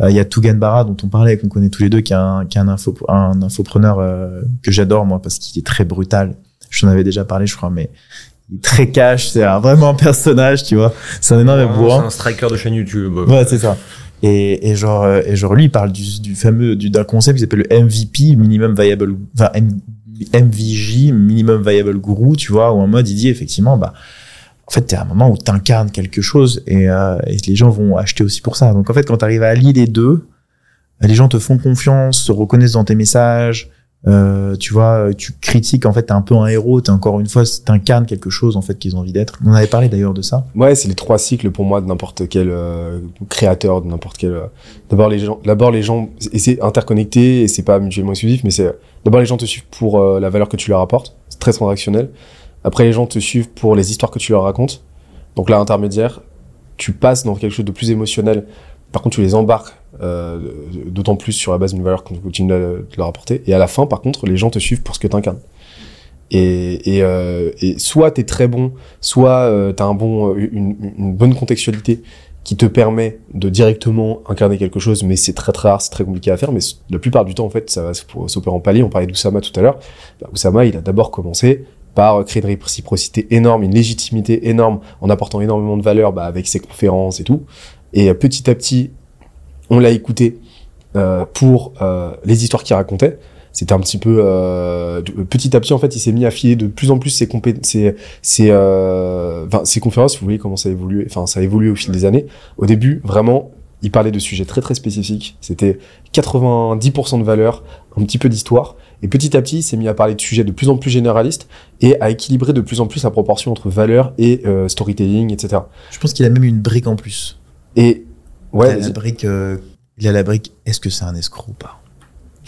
Euh, Il y a Tougan Barra dont on parlait, qu'on connaît tous les deux, qui est un, qui est un, info, un infopreneur euh, que j'adore moi parce qu'il est très brutal. Je t'en avais déjà parlé, je crois, mais il est très cash. C'est un- vraiment un personnage, tu vois. C'est un énorme bourrin. C'est un striker de chaîne YouTube. Ouais, c'est ça. Et, et genre, euh, et genre lui, il parle du, du fameux, du, d'un concept qui s'appelle le MVP, minimum viable, enfin M- MVJ, minimum viable guru, tu vois, où en mode il dit effectivement, bah, en fait, t'es à un moment où t'incarnes quelque chose et, euh, et les gens vont acheter aussi pour ça. Donc en fait, quand t'arrives à allier les deux, les gens te font confiance, se reconnaissent dans tes messages. Euh, tu vois, tu critiques en fait, t'es un peu un héros, t'es encore une fois, t'incarnes quelque chose en fait qu'ils ont envie d'être. On avait parlé d'ailleurs de ça. Ouais, c'est les trois cycles pour moi de n'importe quel euh, créateur, de n'importe quel. euh, D'abord les gens, d'abord les gens, et c'est interconnecté et c'est pas mutuellement exclusif, mais c'est d'abord les gens te suivent pour euh, la valeur que tu leur apportes, c'est très transactionnel. Après les gens te suivent pour les histoires que tu leur racontes. Donc là intermédiaire, tu passes dans quelque chose de plus émotionnel. Par contre, tu les embarques euh, d'autant plus sur la base d'une valeur que tu continues de leur apporter. Et à la fin, par contre, les gens te suivent pour ce que tu incarnes. Et, et, euh, et soit t'es très bon, soit euh, t'as un bon, euh, une, bonne contextualité qui te permet de directement incarner quelque chose, mais c'est très très rare, c'est très compliqué à faire. Mais la plupart du temps, en fait, ça va s'opérer en palier. On parlait d'Oussama tout à l'heure. Bah, Oussama, il a d'abord commencé par euh, créer une réciprocité énorme, une légitimité énorme, en apportant énormément de valeur bah, avec ses conférences et tout. Et euh, petit à petit, on l'a écouté euh, pour euh, les histoires qu'il racontait. C'était un petit peu euh, de- petit à petit en fait, il s'est mis à filer de plus en plus ses compé- ses ses, euh, conférences. Vous voyez comment ça a évolué. Enfin, ça a évolué au fil des années. Au début, vraiment, il parlait de sujets très très spécifiques. C'était 90% de valeur, un petit peu d'histoire. Et petit à petit, il s'est mis à parler de sujets de plus en plus généralistes et à équilibrer de plus en plus la proportion entre valeur et euh, storytelling, etc. Je pense qu'il a même une brique en plus. Et il ouais, a la brique, euh, il a la brique. Est-ce que c'est un escroc ou pas?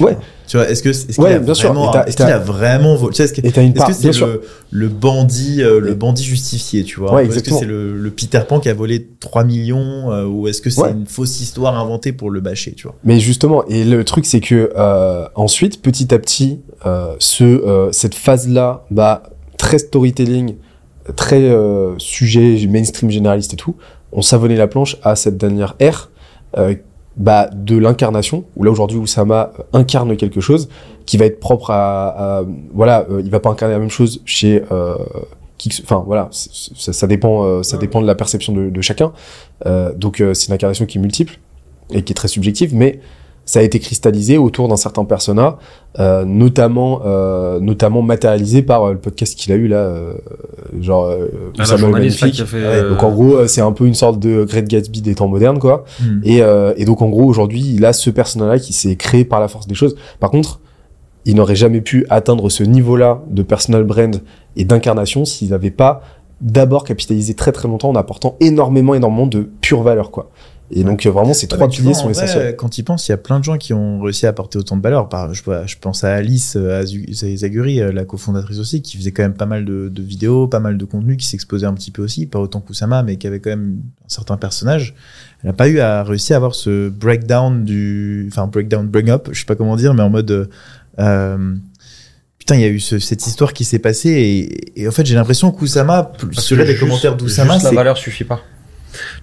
Ouais. Tu vois, est-ce que est-ce qu'il Ouais, a bien sûr. vraiment, Et t'as- est-ce qu'il a vraiment volé est-ce que c'est bien sûr. le, le bandit, euh, le bandit justifié, tu vois? Ouais, Ou Est-ce que c'est le, le Peter Pan qui a volé 3 millions euh, ou est-ce que c'est Ouais. une fausse histoire inventée pour le bâcher, tu vois? Mais justement, et le truc c'est que euh, ensuite, petit à petit, euh, ce, euh, cette phase-là, bah, très storytelling, très euh, sujet mainstream généraliste et tout, on savonnait la planche à cette dernière ère euh, bah, de l'incarnation, où là aujourd'hui Oussama euh, incarne quelque chose qui va être propre à, à- voilà, euh, il va pas incarner la même chose chez euh, qui, enfin voilà, ça, ça dépend, euh, ça dépend de la perception de, de chacun. Euh, donc euh, c'est une incarnation qui est multiple et qui est très subjective, mais ça a été cristallisé autour d'un certain persona, euh, notamment euh, notamment matérialisé par euh, le podcast qu'il a eu là, euh, genre euh, Ah, la journaliste là, qui a fait. Ouais, Donc en gros, c'est un peu une sorte de Great Gatsby des temps modernes, quoi. Hmm. Et, euh, et donc en gros, aujourd'hui, il a ce personnage-là qui s'est créé par la force des choses. Par contre, il n'aurait jamais pu atteindre ce niveau-là de personal brand et d'incarnation s'il n'avait pas d'abord capitalisé très très longtemps en apportant énormément, énormément de pure valeur, quoi. Et donc euh, vraiment, ces Ouais, trois piliers vois, sont en vrai, essentiels. Quand il pense, il y a plein de gens qui ont réussi à apporter autant de valeur. Par, je, pense à Alice euh, Azu- Zaguri, euh, la cofondatrice aussi, qui faisait quand même pas mal de, de vidéos, pas mal de contenu, qui s'exposait un petit peu aussi, pas autant qu'Oussama, mais qui avait quand même un certain personnage. Elle n'a pas eu à réussir à avoir ce breakdown du, enfin breakdown, bring up, je sais pas comment dire, mais en mode, euh, putain, il y a eu ce- cette histoire qui s'est passée et, et en fait j'ai l'impression qu'Oussama, selon les commentaires d'Oussama, la valeur suffit pas.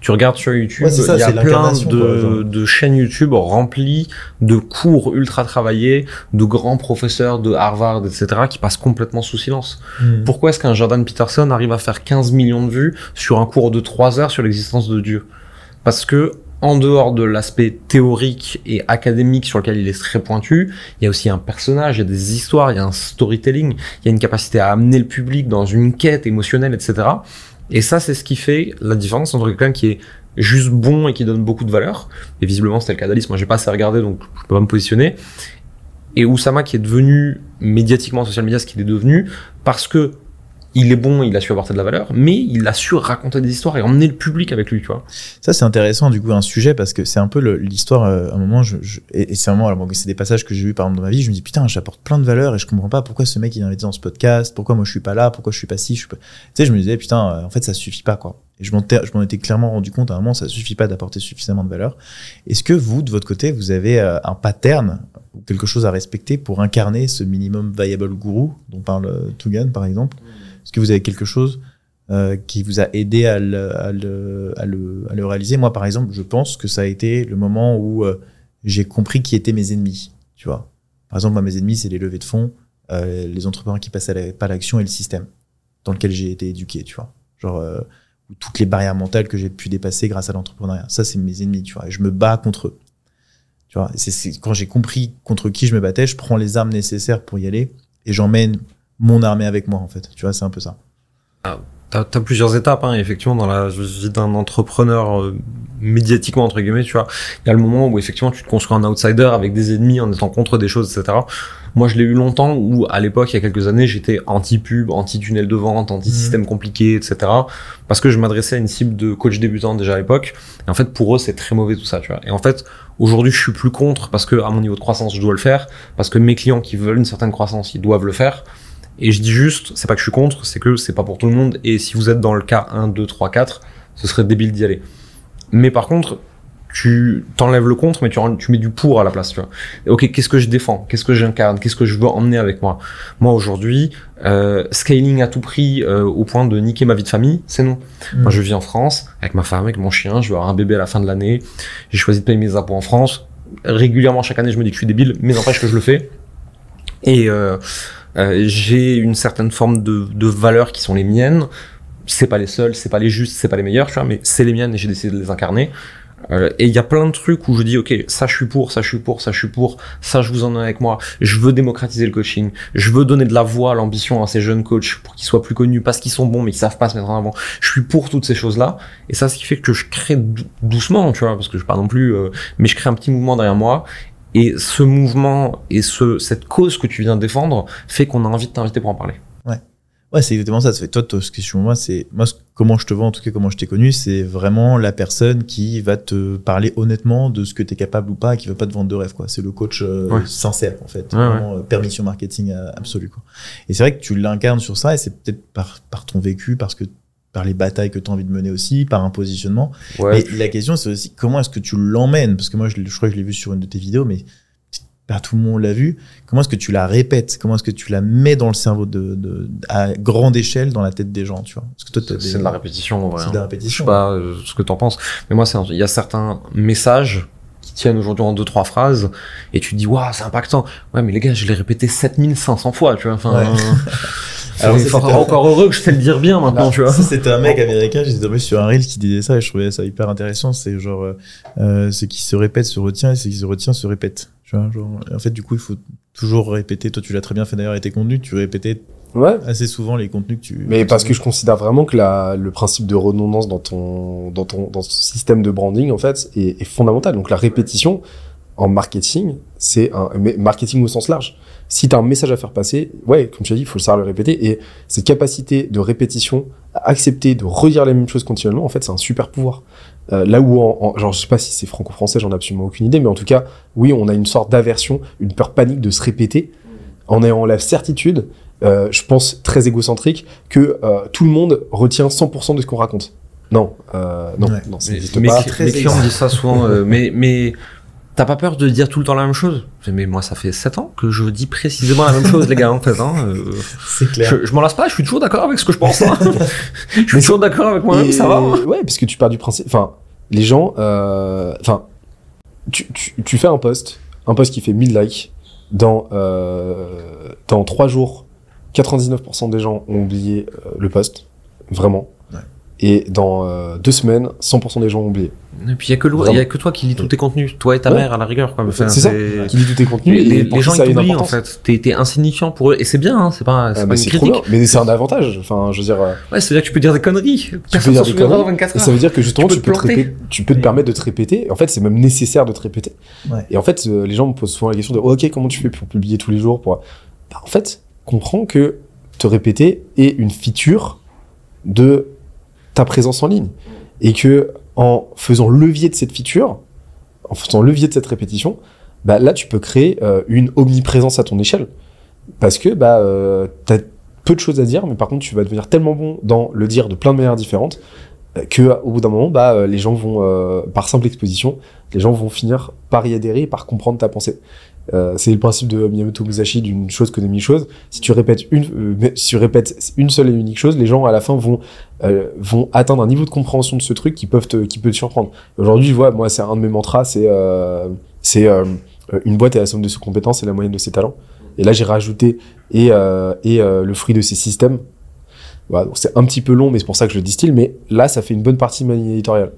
Tu regardes sur YouTube, Ouais, c'est ça, il y a plein de chaînes YouTube remplies de cours ultra travaillés, de grands professeurs de Harvard, etc., qui passent complètement sous silence. Hmm. Pourquoi est-ce qu'un Jordan Peterson arrive à faire 15 millions de vues sur un cours de 3 heures sur l'existence de Dieu? Parce que, en dehors de l'aspect théorique et académique sur lequel il est très pointu, il y a aussi un personnage, il y a des histoires, il y a un storytelling, il y a une capacité à amener le public dans une quête émotionnelle, etc. Et ça, c'est ce qui fait la différence entre quelqu'un qui est juste bon et qui donne beaucoup de valeur. Et visiblement, c'était le cas d'Alice. Moi, j'ai pas assez regardé, donc je peux pas me positionner. Et Oussama qui est devenu médiatiquement en social media ce qu'il est devenu parce que il est bon, il a su apporter de la valeur, mais il a su raconter des histoires et emmener le public avec lui, tu vois. Ça, c'est intéressant, du coup, un sujet, parce que c'est un peu l'histoire, euh, à un moment, je, je- et, c'est vraiment, alors, bon, c'est des passages que j'ai eu par exemple dans ma vie, je me dis, putain, j'apporte plein de valeur et je comprends pas pourquoi ce mec il est invité dans ce podcast, pourquoi moi je suis pas là, pourquoi je suis pas ci, je suis pas. Tu sais, je me disais, putain, euh, en fait, ça suffit pas, quoi. Et je m'en étais- je m'en étais clairement rendu compte à un moment, ça suffit pas d'apporter suffisamment de valeur. Est-ce que vous, de votre côté, vous avez euh, un pattern ou quelque chose à respecter pour incarner ce minimum viable guru dont parle euh, Tugan, par exemple? Est-ce que vous avez quelque chose euh, qui vous a aidé à le, réaliser? Moi, par exemple, je pense que ça a été le moment où euh, j'ai compris qui étaient mes ennemis. Tu vois. Par exemple, mes ennemis, c'est les levées de fonds, euh, les entrepreneurs qui passent à la, pas l'action et le système dans lequel j'ai été éduqué. Tu vois. Genre toutes les barrières mentales que j'ai pu dépasser grâce à l'entrepreneuriat. Ça, c'est mes ennemis. Tu vois. Et je me bats contre eux. Tu vois. C'est quand j'ai compris contre qui je me battais, je prends les armes nécessaires pour y aller et j'emmène mon armée avec moi. En fait. Tu vois, c'est un peu ça. T'as as plusieurs étapes, hein, effectivement, dans la vie d'un entrepreneur euh, médiatiquement, entre guillemets, tu vois. Il y a le moment où, effectivement, tu te construis un outsider avec des ennemis en étant contre des choses, etc. Moi, je l'ai eu longtemps où, à l'époque, il y a quelques années, j'étais anti-pub, anti-tunnel de vente, anti-système compliqué, etc. Parce que je m'adressais à une cible de coach débutant déjà à l'époque. Et en fait, pour eux, c'est très mauvais tout ça, tu vois. Et en fait, aujourd'hui, je suis plus contre parce que, à mon niveau de croissance, je dois le faire. Parce que mes clients qui veulent une certaine croissance, ils doivent le faire. Et je dis juste, c'est pas que je suis contre, c'est que c'est pas pour tout le monde. Et si vous êtes dans le cas 1, 2, 3, 4, ce serait débile d'y aller. Mais par contre, tu t'enlèves le contre, mais tu, mets du pour à la place, tu vois. Et ok, qu'est-ce que je défends? Qu'est-ce que j'incarne? Qu'est-ce que je veux emmener avec moi? Moi, aujourd'hui, euh, scaling à tout prix euh, au point de niquer ma vie de famille, c'est non. Moi, je vis en France, avec ma femme, avec mon chien, je vais avoir un bébé à la fin de l'année. J'ai choisi de payer mes impôts en France. Régulièrement, chaque année, je me dis que je suis débile, mais n'empêche que je le fais. Et euh, j'ai une certaine forme de, de valeurs qui sont les miennes. C'est pas les seules, c'est pas les justes, c'est pas les meilleures, tu vois, mais c'est les miennes et j'ai décidé de les incarner. Euh, et il y a plein de trucs où je dis, ok, ça je suis pour, ça je suis pour, ça je suis pour, ça je vous en ai avec moi. Je veux démocratiser le coaching. Je veux donner de la voix à l'ambition à ces jeunes coachs pour qu'ils soient plus connus parce qu'ils sont bons mais qu'ils savent pas se mettre en avant. Je suis pour toutes ces choses-là. Et ça, ce qui fait que je crée dou- doucement, tu vois, parce que je pas non plus, euh, mais je crée un petit mouvement derrière moi. Et ce mouvement et ce, cette cause que tu viens de défendre fait qu'on a envie de t'inviter pour en parler. Ouais, c'est exactement ça. Toi, toi, ce question moi, c'est moi comment je te vois en tout cas comment je t'ai connu, c'est vraiment la personne qui va te parler honnêtement de ce que tu es capable ou pas, et qui va pas te vendre de rêve quoi. C'est le coach euh, Ouais. sincère en fait, Ouais, vraiment euh, permission marketing euh, absolue quoi. Et c'est vrai que tu l'incarnes sur ça et c'est peut-être par par ton vécu parce que par les batailles que tu as envie de mener aussi, par un positionnement. Ouais. Mais la question, c'est aussi comment est-ce que tu l'emmènes? Parce que moi, je, crois que je l'ai vu sur une de tes vidéos, mais pas tout le monde l'a vu. Comment est-ce que tu la répètes? Comment est-ce que tu la mets dans le cerveau de, de, à grande échelle dans la tête des gens, tu vois? Parce que toi, t'as des- C'est de la répétition, en vrai. C'est de la hein. Je sais répétition. pas euh, ce que t'en penses, mais moi, il y a certains messages qui tiennent aujourd'hui en deux trois phrases et tu te dis waouh c'est impactant ouais mais les gars je l'ai répété 7500 fois tu vois enfin Ouais. euh, Alors, c'est fort- c'était- encore heureux que je sais le dire bien maintenant tu vois c'était un mec américain, j'ai tombé sur un reel qui disait ça et je trouvais ça hyper intéressant. C'est genre, euh, euh, ce qui se répète se retient et ce qui se retient se répète. Tu vois, genre, en fait, du coup, il faut toujours répéter. Toi, tu l'as très bien fait d'ailleurs avec tes contenus. Tu répétais Ouais. assez souvent les contenus que tu. Mais parce que je considère vraiment que la, le principe de redondance dans ton, dans ton, dans ton système de branding, en fait, est, est fondamental. Donc la répétition en marketing, c'est un mais marketing au sens large. Si tu as un message à faire passer, ouais, comme tu as dit, il faut savoir le répéter. Et cette capacité de répétition, à accepter de redire les mêmes choses continuellement, en fait, c'est un super pouvoir. Euh, là où, en, en- genre, je sais pas si c'est franco-français, j'en ai absolument aucune idée, mais en tout cas, oui, on a une sorte d'aversion, une peur panique de se répéter, en ayant la certitude, euh, je pense très égocentrique, que euh, tout le monde retient 100% de ce qu'on raconte. Non, euh, non, Ouais. non, ça n'existe pas. mes clients disent ça souvent, euh, mais, mais t'as pas peur de dire tout le temps la même chose? Mais moi, ça fait 7 ans que je dis précisément la même chose, les gars, en fait. Hein, euh, C'est clair. je, je m'en lasse pas, je suis toujours d'accord avec ce que je pense. hein. je suis Mais toujours d'accord avec moi-même, ça va. hein. Ouais, parce que tu pars du principe. Enfin, les gens. euh, Enfin, tu, tu, tu fais un post, un post qui fait 1000 likes. Dans, euh, dans 3 jours, 99% des gens ont oublié euh, le post. Vraiment. Et dans 2 semaines, 100% des gens ont oublié. Et puis, il y a que, a toi qui lis tous tes contenus, toi et ta Ouais. mère à la rigueur. Quoi. Enfin, c'est ça. Qui lit tous tes contenus. Les, et les- gens ils t'oublient en fait. T'es, t'es insignifiant pour eux et c'est bien, hein, c'est pas, c'est Ah, pas bah, une trop critique. bien. Mais c'est un avantage. Enfin, je veux dire. euh, Ouais, c'est-à-dire que tu peux dire des conneries. peux Personne dire des conneries. 24 Et heures. ça veut dire que justement, Tu tu peux peux, te tu peux permettre de te répéter. En fait, c'est même nécessaire de te répéter. Ouais. Et en fait, euh, les gens me posent souvent la question de OK, comment tu fais pour publier tous les jours pour... Bah, En fait, comprends que te répéter est une feature de ta présence en ligne. Et que en faisant levier de cette feature, en faisant levier de cette répétition, bah, là, tu peux créer euh, une omniprésence à ton échelle. Parce que bah, euh, tu as peu de choses à dire, mais par contre, tu vas devenir tellement bon dans le dire de plein de manières différentes que au bout d'un moment, bah, euh, les gens vont, euh, par simple exposition, les gens vont finir par y adhérer par comprendre ta pensée. Euh, c'est le principe de Miyamoto Musashi d'une chose connaît mille choses. Si tu répètes une, euh, si tu répètes une seule et unique chose, les gens à la fin vont euh, vont atteindre un niveau de compréhension de ce truc qui peuvent te, qui peut te surprendre. Aujourd'hui, je vois, moi, c'est un de mes mantras, c'est euh, c'est euh, une boîte est la somme de ses compétences et la moyenne de ses talents. Et là, j'ai rajouté et et le fruit de ses systèmes. Voilà, donc c'est un petit peu long, mais c'est pour ça que je le distille. Mais là, ça fait une bonne partie de ma ligne éditoriale.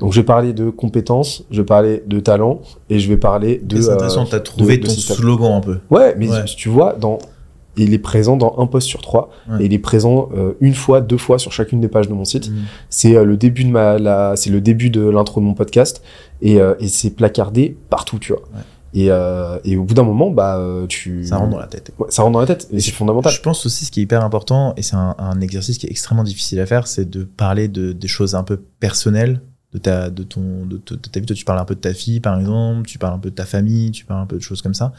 Donc, je vais parler de compétences, je vais parler de talent, et je vais parler de. C'est intéressant, euh, t'as trouvé de- ton slogan un peu. Ouais, mais Ouais. tu vois, dans, il est présent dans un post sur trois, Ouais. et il est présent euh, une fois, deux fois sur chacune des pages de mon site. Mm. C'est euh, le début de ma, c'est le début de l'intro de mon podcast, et, euh, et c'est placardé partout, tu vois. Ouais. Et, euh, et au bout d'un moment, bah, euh, tu. Ça rentre dans la tête. Ouais, ça rentre dans la tête, et c'est fondamental. Je pense aussi ce qui est hyper important, et c'est un, un exercice qui est extrêmement difficile à faire, c'est de parler de, des choses un peu personnelles de ta, de ton, de, de ta vie. Toi, tu parles un peu de ta fille, par exemple, tu parles un peu de ta famille, tu parles un peu de choses comme ça.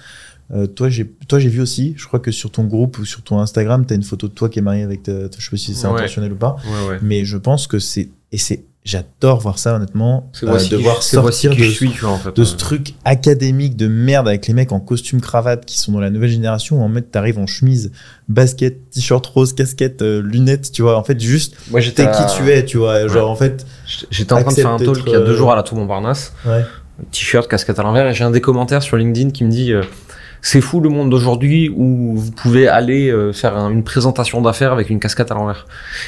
Euh, toi, j'ai, toi, j'ai vu aussi, je crois que sur ton groupe ou sur ton Instagram, t'as une photo de toi qui est mariée avec ta, ta- je sais pas si c'est Ouais. intentionnel ou pas, Ouais, ouais. mais je pense que c'est, et c'est, j'adore voir ça, honnêtement, C'est euh, de voir sortir de, je suis, tu vois, en fait. de ce truc académique de merde avec les mecs en costume cravate qui sont dans la nouvelle génération où en fait t'arrives en chemise, basket, t-shirt rose, casquette, euh, lunettes, tu vois, en fait juste Moi, j'étais t'es qui tu es, tu vois, genre en fait J'étais en train de faire un talk il y a deux euh, jours à la Tour Montparnasse. ouais. T-shirt, casquette à l'envers, et j'ai un des commentaires sur LinkedIn qui me dit euh, c'est fou le monde d'aujourd'hui où vous pouvez aller euh, faire un- une présentation d'affaires avec une casquette à l'envers.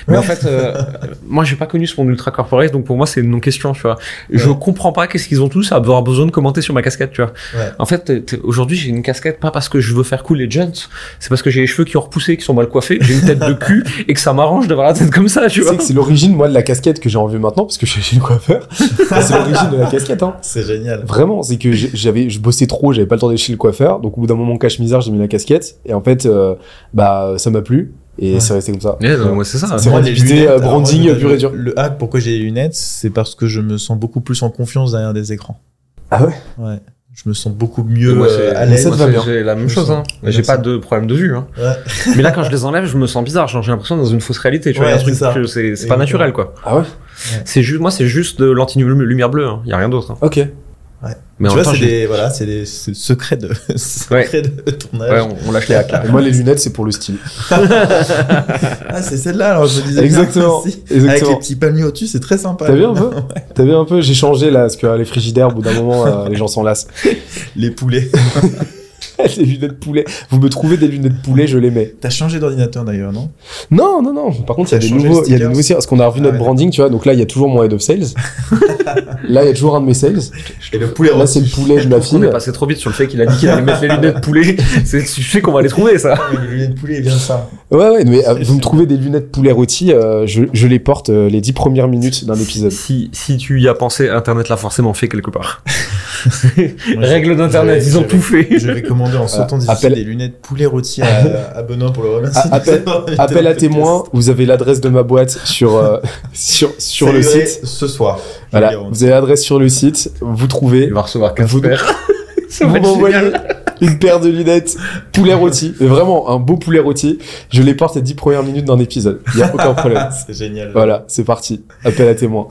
Mais Ouais. en fait, euh, moi j'ai pas connu ce monde ultra corporate, donc pour moi c'est une non-question, tu vois. Je comprends pas qu'est-ce qu'ils ont tous à avoir besoin de commenter sur ma casquette, tu vois. Ouais. En fait, t'es- t'es- aujourd'hui j'ai une casquette pas parce que je veux faire cool les gents, c'est parce que j'ai les cheveux qui ont repoussé, qui sont mal coiffés, j'ai une tête de cul et que ça m'arrange d'avoir la tête comme ça, tu Tu vois. sais que c'est l'origine, moi, de la casquette que j'ai envie maintenant, parce que je suis chez le coiffeur. c'est l'origine de la casquette, hein. C'est génial. Vraiment, c'est que j'avais, je bossais trop, j'avais pas le temps d'aller chez le coiffeur, donc au bout d'un moment cache-misère, j'ai mis la casquette, et en fait, euh, bah, ça m'a plu, et Ouais. c'est resté comme ça. Ouais, moi, c'est ça. C'est alors, branding pur et dur. Le, hack, pourquoi j'ai les lunettes, c'est parce que je me sens beaucoup plus en confiance derrière des écrans. Ah ouais? Ouais. Je me sens beaucoup mieux moi, euh, à l'aise. J'ai la même Je chose, hein. J'ai pas de problème de vue, hein. Ouais. Mais là, quand je les enlève, je me sens bizarre. J'ai l'impression d'être dans une fausse réalité. Tu vois, Ouais, c'est pas naturel, quoi. Ah ouais? C'est juste, moi, c'est juste de l'anti-lumière bleue. Hein. Il y a rien d'autre. hein. Mais tu en vois, c'est des, voilà, c'est des c'est secrets de, secrets de tournage. ouais, on, on lâche les hacks. là. Et moi, les lunettes, c'est pour le style. Ah, c'est celle-là, alors je disais. bien, Exactement. Avec les Exactement. petits palmiers au-dessus, c'est très sympa. T'as vu un peu T'as vu un peu J'ai changé là, parce que euh, les frigidaires, au bout d'un moment, euh, les gens s'en lassent. Les poulets. les lunettes poulet. Vous me trouvez des lunettes poulet, je les mets. T'as changé d'ordinateur d'ailleurs, non? Non, non, non. Par contre, il y a des nouveaux, il y a des nouveaux parce qu'on a revu Ah notre ouais. branding, tu vois. Donc là, il y a toujours mon head of sales. là, il y a toujours un de mes sales. Et le poulet Là, c'est le poulet de ma On est passé trop vite sur le fait qu'il a dit qu'il allait mettre les lunettes poulet. C'est sais qu'on va les trouver, ça. Les lunettes de poulet, bien ça. Ouais, ouais, mais euh, vous me trouvez des lunettes poulet rôti, euh, je, je les porte euh, les dix premières minutes d'un épisode. Si, si tu y as pensé, Internet l'a forcément fait quelque part. Règle je- d'Internet, je- ils ont je- tout fait. Je vais commander en sautant d'ici appel- des lunettes poulet rôti à, à Benoît pour le remercier. Appel- Appel à témoins, vous avez l'adresse de ma boîte sur, euh, sur, sur le site. Ce soir. Voilà, vous avez l'adresse sur le site, vous trouvez, Il va recevoir 15 Vous- paires. Ça vous m'envoyez une paire de lunettes poulet rôti, mais vraiment un beau poulet rôti, je les porte les dix premières minutes d'un épisode, il y a aucun problème. C'est génial. Voilà, c'est parti, appel à témoins.